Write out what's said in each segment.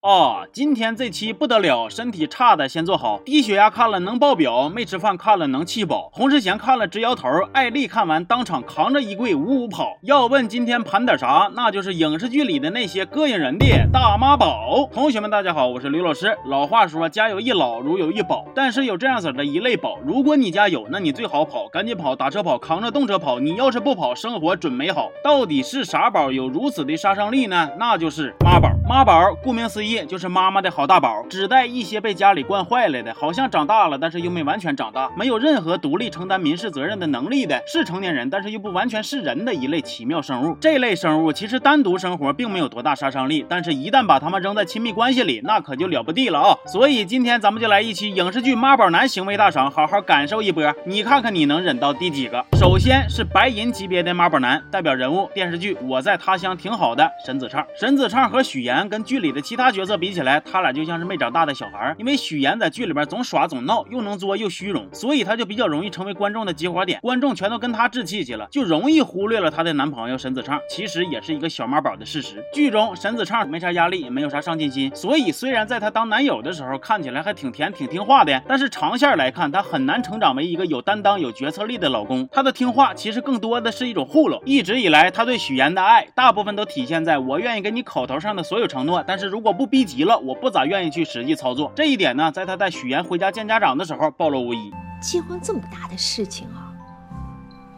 哦，今天这期不得了，身体差的先坐好。低血压看了能爆表，没吃饭看了能气饱。洪世贤看了直摇头，艾丽看完当场扛着衣柜呜呜跑。要问今天盘点啥，那就是影视剧里的那些膈应人的大妈宝。同学们，大家好，我是刘老师。老话说家有一老，如有一宝。但是有这样子的一类宝，如果你家有，那你最好跑，赶紧跑，打车跑，扛着动车跑。你要是不跑，生活准没好。到底是啥宝有如此的杀伤力呢？那就是妈宝。妈宝，顾名思义就是妈妈的好大宝，指代一些被家里惯坏了的，好像长大了，但是又没完全长大，没有任何独立承担民事责任的能力的，是成年人，但是又不完全是人的一类奇妙生物。这类生物其实单独生活并没有多大杀伤力，但是一旦把他们扔在亲密关系里，那可就了不地了啊！所以今天咱们就来一期影视剧妈宝男行为大赏，好好感受一波。你看看你能忍到第几个？首先是白银级别的妈宝男，代表人物电视剧《我在他乡挺好的》沈子畅，沈子畅和许岩。跟剧里的其他角色比起来，他俩就像是没长大的小孩。因为许岩在剧里边总耍总闹，又能作又虚荣，所以他就比较容易成为观众的集火点。观众全都跟他置气去了，就容易忽略了她的男朋友沈子畅，其实也是一个小妈宝的事实。剧中沈子畅没啥压力，也没有啥上进心，所以虽然在他当男友的时候看起来还挺甜挺听话的，但是长线来看，他很难成长为一个有担当、有决策力的老公。他的听话其实更多的是一种糊弄。一直以来，他对许岩的爱大部分都体现在我愿意给你口头上的所有承诺。但是如果不逼急了，我不咋愿意去实际操作。这一点呢，在他带许岩回家见家长的时候暴露无遗。结婚这么大的事情啊，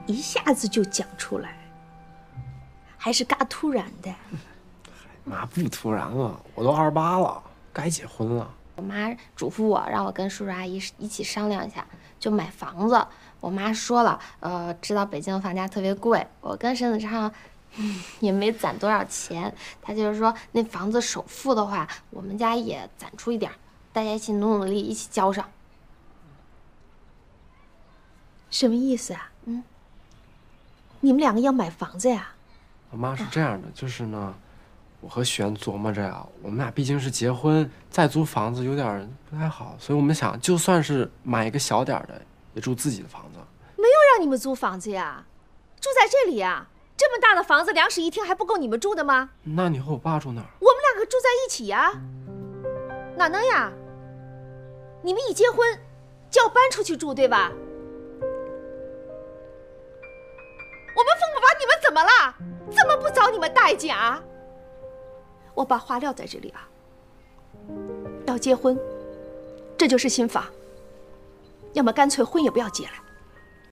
一下子就讲出来，还是嘎突然的。妈不突然了，我都二十八了，该结婚了。我妈嘱咐我，让我跟叔叔阿姨一起商量一下，就买房子。我妈说了，呃，知道北京房价特别贵，我跟沈子畅。也没攒多少钱，他就是说那房子首付的话，我们家也攒出一点，大家一起努努力，一起交上。什么意思啊？嗯，你们两个要买房子呀？我妈是这样的，就是呢，我和许愿琢磨着呀，我们俩毕竟是结婚，再租房子有点不太好，所以我们想，就算是买一个小点的，也住自己的房子。没有让你们租房子呀，住在这里呀。这么大的房子，两室一厅还不够你们住的吗？那你和我爸住哪儿？我们两个住在一起呀，哪能呀？你们一结婚就要搬出去住，对吧？我们父母把你们怎么了？怎么不找你们代见啊？我把话撂在这里啊，要结婚，这就是新房，要么干脆婚也不要结了。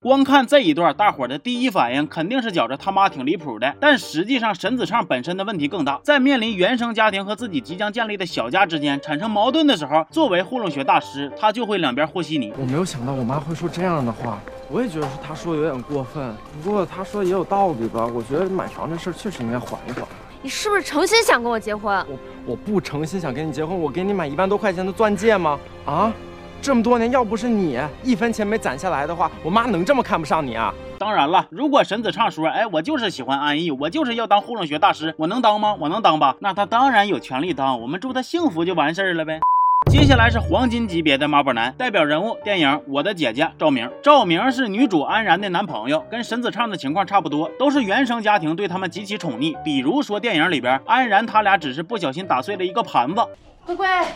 光看这一段，大伙的第一反应肯定是觉着他妈挺离谱的。但实际上，沈子畅本身的问题更大。在面临原生家庭和自己即将建立的小家之间产生矛盾的时候，作为糊弄学大师，他就会两边和稀泥。我没有想到我妈会说这样的话，我也觉得是她说有点过分。不过她说也有道理吧？我觉得买房这事确实应该缓一缓。你是不是诚心想跟我结婚？我我不诚心想跟你结婚，我给你买一万多块钱的钻戒吗？啊？这么多年，要不是你一分钱没攒下来的话，我妈能这么看不上你啊？当然了，如果沈子畅说，哎，我就是喜欢安逸，我就是要当糊弄学大师，我能当吗？我能当吧？那他当然有权利当，我们祝他幸福就完事儿了呗。接下来是黄金级别的妈宝男，代表人物电影《我的姐姐》赵明。赵明是女主安然的男朋友，跟沈子畅的情况差不多，都是原生家庭对他们极其宠溺。比如说电影里边，安然他俩只是不小心打碎了一个盘子。乖乖，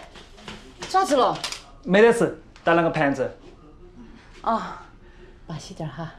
咋子了？没得事，打两个盘子。哦，巴适点哈。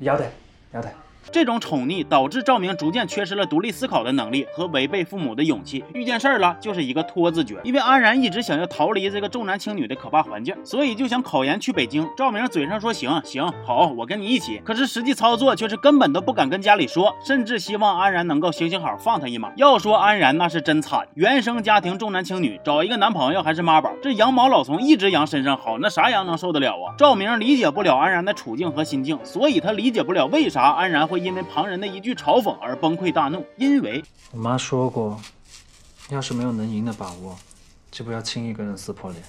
要得，要得。这种宠溺导致赵明逐渐缺失了独立思考的能力和违背父母的勇气。遇见事儿了就是一个拖字诀。因为安然一直想要逃离这个重男轻女的可怕环境，所以就想考研去北京。赵明嘴上说行行好，我跟你一起，可是实际操作却是根本都不敢跟家里说，甚至希望安然能够行行好，放他一马。要说安然那是真惨，原生家庭重男轻女，找一个男朋友还是妈宝，这羊毛老从一只羊身上薅，那啥羊能受得了啊？赵明理解不了安然的处境和心境，所以他理解不了为啥安然会因为旁人的一句嘲讽而崩溃大怒。因为我妈说过，要是没有能赢的把握，就不要轻易跟人撕破脸。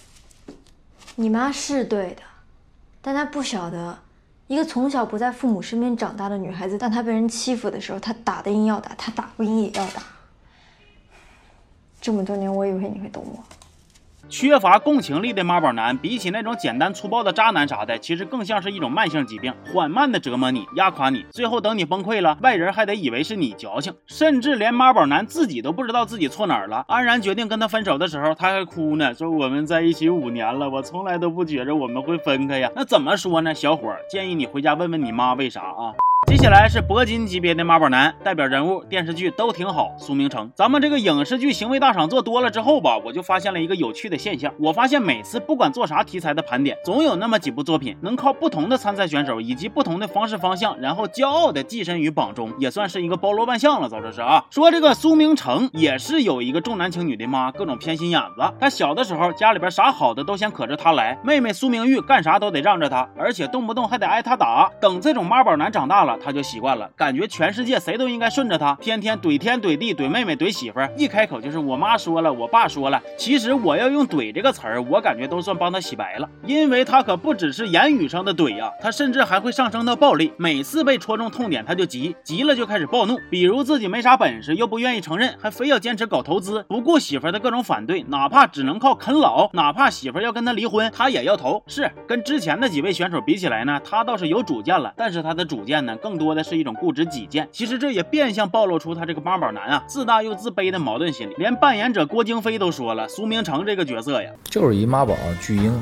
你妈是对的，但她不晓得，一个从小不在父母身边长大的女孩子，当她被人欺负的时候，她打得赢要打，她打不赢也要打。这么多年，我以为你会懂我。缺乏共情力的妈宝男，比起那种简单粗暴的渣男啥的，其实更像是一种慢性疾病，缓慢的折磨你，压垮你，最后等你崩溃了，外人还得以为是你矫情，甚至连妈宝男自己都不知道自己错哪儿了。安然决定跟他分手的时候，他还哭呢，说我们在一起五年了，我从来都不觉着我们会分开呀。那怎么说呢？小伙儿建议你回家问问你妈为啥啊？接下来是铂金级别的妈宝男，代表人物电视剧都挺好。苏明成，咱们这个影视剧行为大赏做多了之后吧，我就发现了一个有趣的现象。我发现每次不管做啥题材的盘点，总有那么几部作品能靠不同的参赛选手以及不同的方式方向，然后骄傲的跻身于榜中，也算是一个包罗万象了。早这是啊，说这个苏明成也是有一个重男轻女的妈，各种偏心眼子。他小的时候家里边啥好的都想可着他来，妹妹苏明玉干啥都得让着他，而且动不动还得挨他打。等这种妈宝男长大了，他就习惯了。感觉全世界谁都应该顺着他，天天怼天怼地怼妹妹怼媳妇儿，一开口就是我妈说了，我爸说了。其实我要用怼这个词儿，我感觉都算帮他洗白了，因为他可不只是言语上的怼呀，他甚至还会上升到暴力。每次被戳中痛点，他就急，急了就开始暴怒，比如自己没啥本事又不愿意承认，还非要坚持搞投资，不顾媳妇儿的各种反对，哪怕只能靠啃老，哪怕媳妇儿要跟他离婚，他也要投。是跟之前的几位选手比起来呢，他倒是有主见了，但是他的主见呢，更多的是一种。固执己见，其实这也变相暴露出他这个妈宝男啊自大又自卑的矛盾心理。连扮演者郭京飞都说了，苏明成这个角色呀，就是一妈宝巨婴。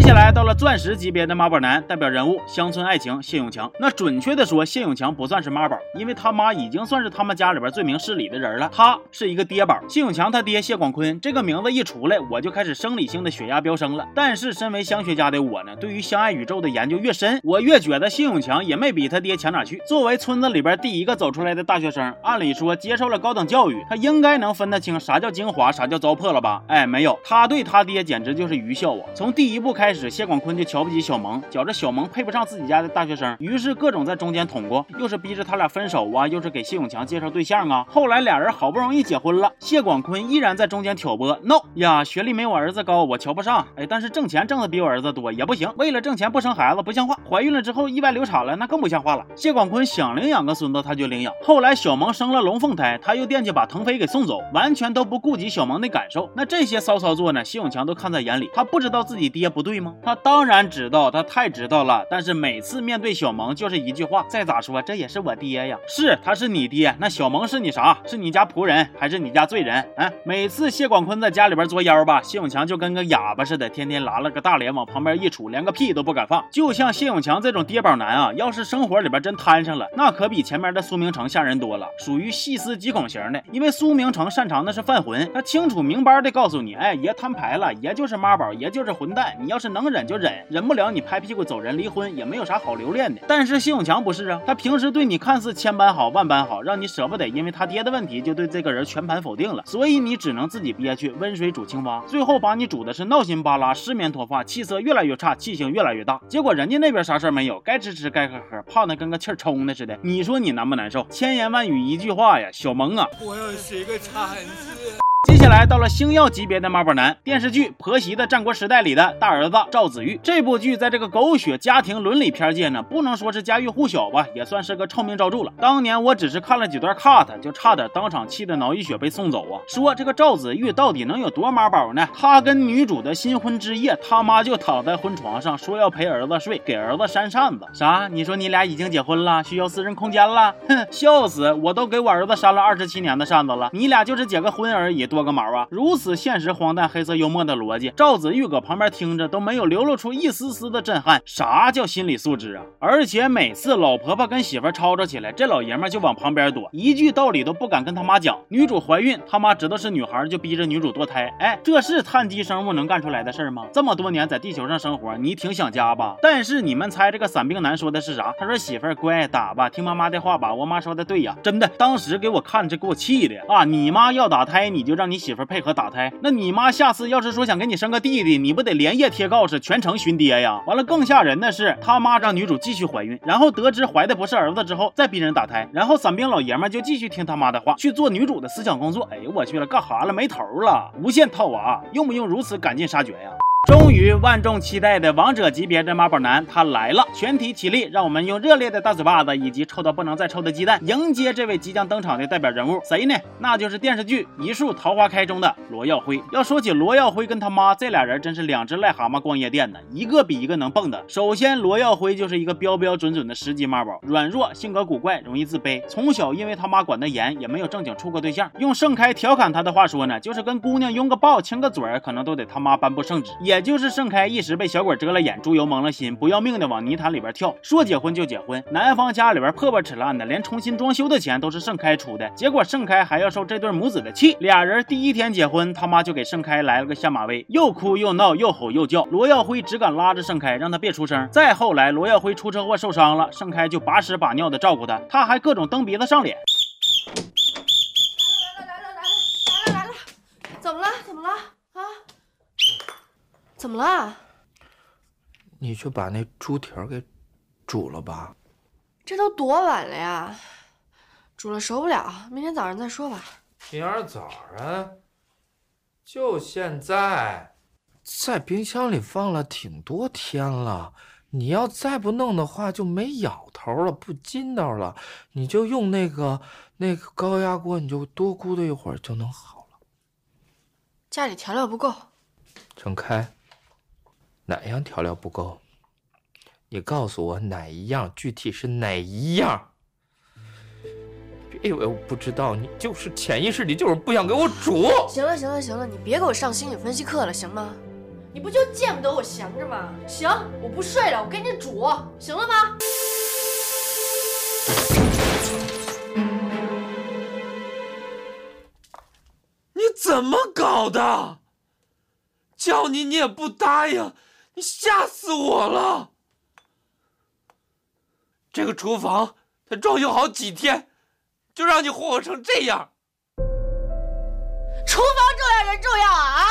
接下来到了钻石级别的妈宝男，代表人物乡村爱情谢永强。那准确的说，谢永强不算是妈宝，因为他妈已经算是他们家里边最明事理的人了。他是一个爹宝。谢永强他爹谢广坤这个名字一出来，我就开始生理性的血压飙升了。但是身为香学家的我呢，对于相爱宇宙的研究越深，我越觉得谢永强也没比他爹强哪去。作为村子里边第一个走出来的大学生，按理说接受了高等教育，他应该能分得清啥叫精华，啥叫糟粕了吧？哎，没有，他对他爹简直就是愚孝啊！从第一步开开始，谢广坤就瞧不起小萌，觉着小萌配不上自己家的大学生，于是各种在中间捅咕，又是逼着他俩分手啊，又是给谢永强介绍对象啊。后来俩人好不容易结婚了，谢广坤依然在中间挑拨。no 呀，学历没我儿子高，我瞧不上。哎，但是挣钱挣的比我儿子多也不行，为了挣钱不生孩子不像话。怀孕了之后意外流产了，那更不像话了。谢广坤想领养个孙子他就领养，后来小萌生了龙凤胎，他又惦记把腾飞给送走，完全都不顾及小萌的感受。那这些骚操作呢，谢永强都看在眼里，他不知道自己爹不对对吗？他当然知道，他太知道了。但是每次面对小萌，就是一句话：再咋说，这也是我爹呀。是，他是你爹。那小萌是你啥？是你家仆人，还是你家罪人？嗯，每次谢广坤在家里边作妖吧，谢永强就跟个哑巴似的，天天拉了个大脸往旁边一杵，连个屁都不敢放。就像谢永强这种爹宝男啊，要是生活里边真摊上了，那可比前面的苏明成吓人多了，属于细思极恐型的。因为苏明成擅长的是犯浑，他清楚明白的告诉你，哎，爷摊牌了，爷就是妈宝，爷就是混蛋。你要是能忍就忍，忍不了你拍屁股走人，离婚也没有啥好留恋的。但是谢永强不是啊，他平时对你看似千般好万般好，让你舍不得，因为他爹的问题就对这个人全盘否定了，所以你只能自己憋屈，温水煮青蛙，最后把你煮的是闹心巴拉，失眠脱发，气色越来越差，气性越来越大。结果人家那边啥事儿没有，该吃吃该喝喝，胖的跟个气儿冲的似的。你说你难不难受？千言万语一句话呀，小萌啊，我要学个惨字。接下来到了星耀级别的妈宝男，电视剧《婆媳的战国时代》里的大儿子赵子玉。这部剧在这个狗血家庭伦理片界呢，不能说是家喻户晓吧，也算是个臭名昭著了。当年我只是看了几段 cut，就差点当场气得脑溢血被送走啊！说这个赵子玉到底能有多妈宝呢？他跟女主的新婚之夜，他妈就躺在婚床上说要陪儿子睡，给儿子扇扇子。啥？你说你俩已经结婚了，需要私人空间了？哼，笑死！我都给我儿子扇了二十七年的扇子了，你俩就是结个婚而已。多个毛啊！如此现实、荒诞、黑色幽默的逻辑，赵子玉搁旁边听着都没有流露出一丝丝的震撼。啥叫心理素质啊？而且每次老婆婆跟媳妇吵吵起来，这老爷们就往旁边躲，一句道理都不敢跟他妈讲。女主怀孕，他妈知道是女孩，就逼着女主堕胎。哎，这是碳基生物能干出来的事吗？这么多年在地球上生活，你挺想家吧？但是你们猜这个散兵男说的是啥？他说媳妇儿乖打吧，听妈妈的话吧。我妈说的对呀，真的。当时给我看这给我气的啊！你妈要打胎，你就让你媳妇。配合打胎，那你妈下次要是说想给你生个弟弟，你不得连夜贴告示，全城寻爹呀？完了，更吓人的是，他妈让女主继续怀孕，然后得知怀的不是儿子之后，再逼人打胎，然后伞兵老爷们就继续听他妈的话，去做女主的思想工作。哎呦我去了，干哈了？没头了，无限套娃，用不用如此赶尽杀绝呀？终于，万众期待的王者级别的妈宝男他来了！全体起立，让我们用热烈的大嘴巴子以及臭到不能再臭的鸡蛋迎接这位即将登场的代表人物。谁呢？那就是电视剧《一树桃花开》中的罗耀辉。要说起罗耀辉跟他妈这俩人，真是两只癞蛤蟆逛夜店呢，一个比一个能蹦的。首先，罗耀辉就是一个标标准准的十级妈宝，软弱，性格古怪，容易自卑。从小因为他妈管得严，也没有正经处过对象。用盛开调侃他的话说呢，就是跟姑娘拥个抱、亲个嘴儿，可能都得他妈颁布圣旨。也就是盛开一时被小鬼遮了眼，猪油蒙了心，不要命的往泥潭里边跳，说结婚就结婚。男方家里边破破烂烂的，连重新装修的钱都是盛开出的。结果盛开还要受这对母子的气。俩人第一天结婚，他妈就给盛开来了个下马威，又哭又闹，又吼又叫。罗耀辉只敢拉着盛开，让他别出声。再后来，罗耀辉出车祸受伤了，盛开就把屎把尿的照顾他，他还各种蹬鼻子上脸。来了来了来了来了来了，怎么了？怎么了？啊？怎么了？你去把那猪蹄儿给煮了吧。这都多晚了呀，煮了熟不了，明天早上再说吧。明儿早上，就现在，在冰箱里放了挺多天了。你要再不弄的话，就没咬头了，不筋道了。你就用那个那个高压锅，你就多咕嘟一会儿就能好了。家里调料不够。盛开，哪样调料不够？你告诉我哪一样，具体是哪一样？别以为我不知道，你就是潜意识里就是不想给我煮。行了行了行了，你别给我上心理分析课了，行吗？你不就见不得我闲着吗？行，我不睡了，我给你煮，行了吗？你怎么搞的？叫你你也不答应，你吓死我了！这个厨房才装修好几天，就让你霍霍成这样。厨房重要人重要啊！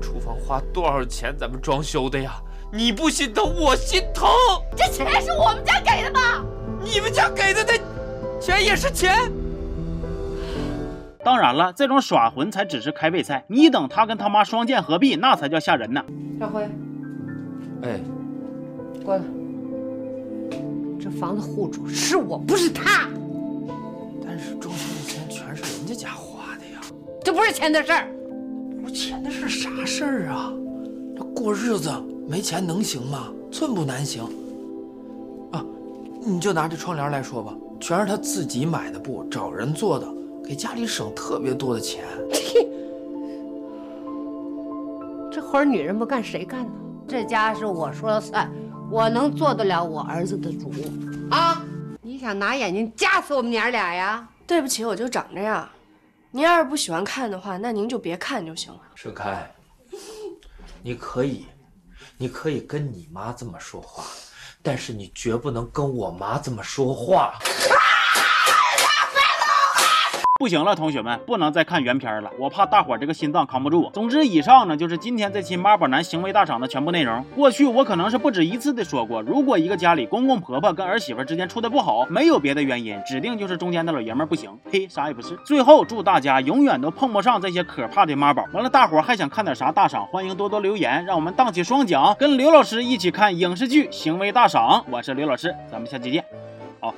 厨房花多少钱咱们装修的呀？你不心疼，我心疼。这钱是我们家给的吧？你们家给的那钱也是钱。当然了，这种耍混才只是开胃菜，你等他跟他妈双剑合璧，那才叫吓人呢。耀辉，哎，过来。这房子户主是我，不是他。但是装修的钱全是人家家花的呀，这不是钱的事儿。不是钱的事啥事儿啊？这过日子没钱能行吗？寸步难行。啊，你就拿这窗帘来说吧，全是他自己买的布，找人做的。给家里省特别多的钱，这活儿女人不干谁干呢？这家是我说了算，我能做得了我儿子的主啊！你想拿眼睛夹死我们娘俩呀？对不起，我就长这样。您要是不喜欢看的话，那您就别看就行了。盛开，你可以，你可以跟你妈这么说话，但是你绝不能跟我妈这么说话。不行了，同学们，不能再看原片了，我怕大伙儿这个心脏扛不住。总之，以上呢就是今天这期妈宝男行为大赏的全部内容。过去我可能是不止一次的说过，如果一个家里公公婆婆跟儿媳妇之间处的不好，没有别的原因，指定就是中间的老爷们不行。呸，啥也不是。最后祝大家永远都碰不上这些可怕的妈宝。完了，大伙儿还想看点啥大赏？欢迎多多留言，让我们荡起双桨，跟刘老师一起看影视剧《行为大赏》。我是刘老师，咱们下期见。好。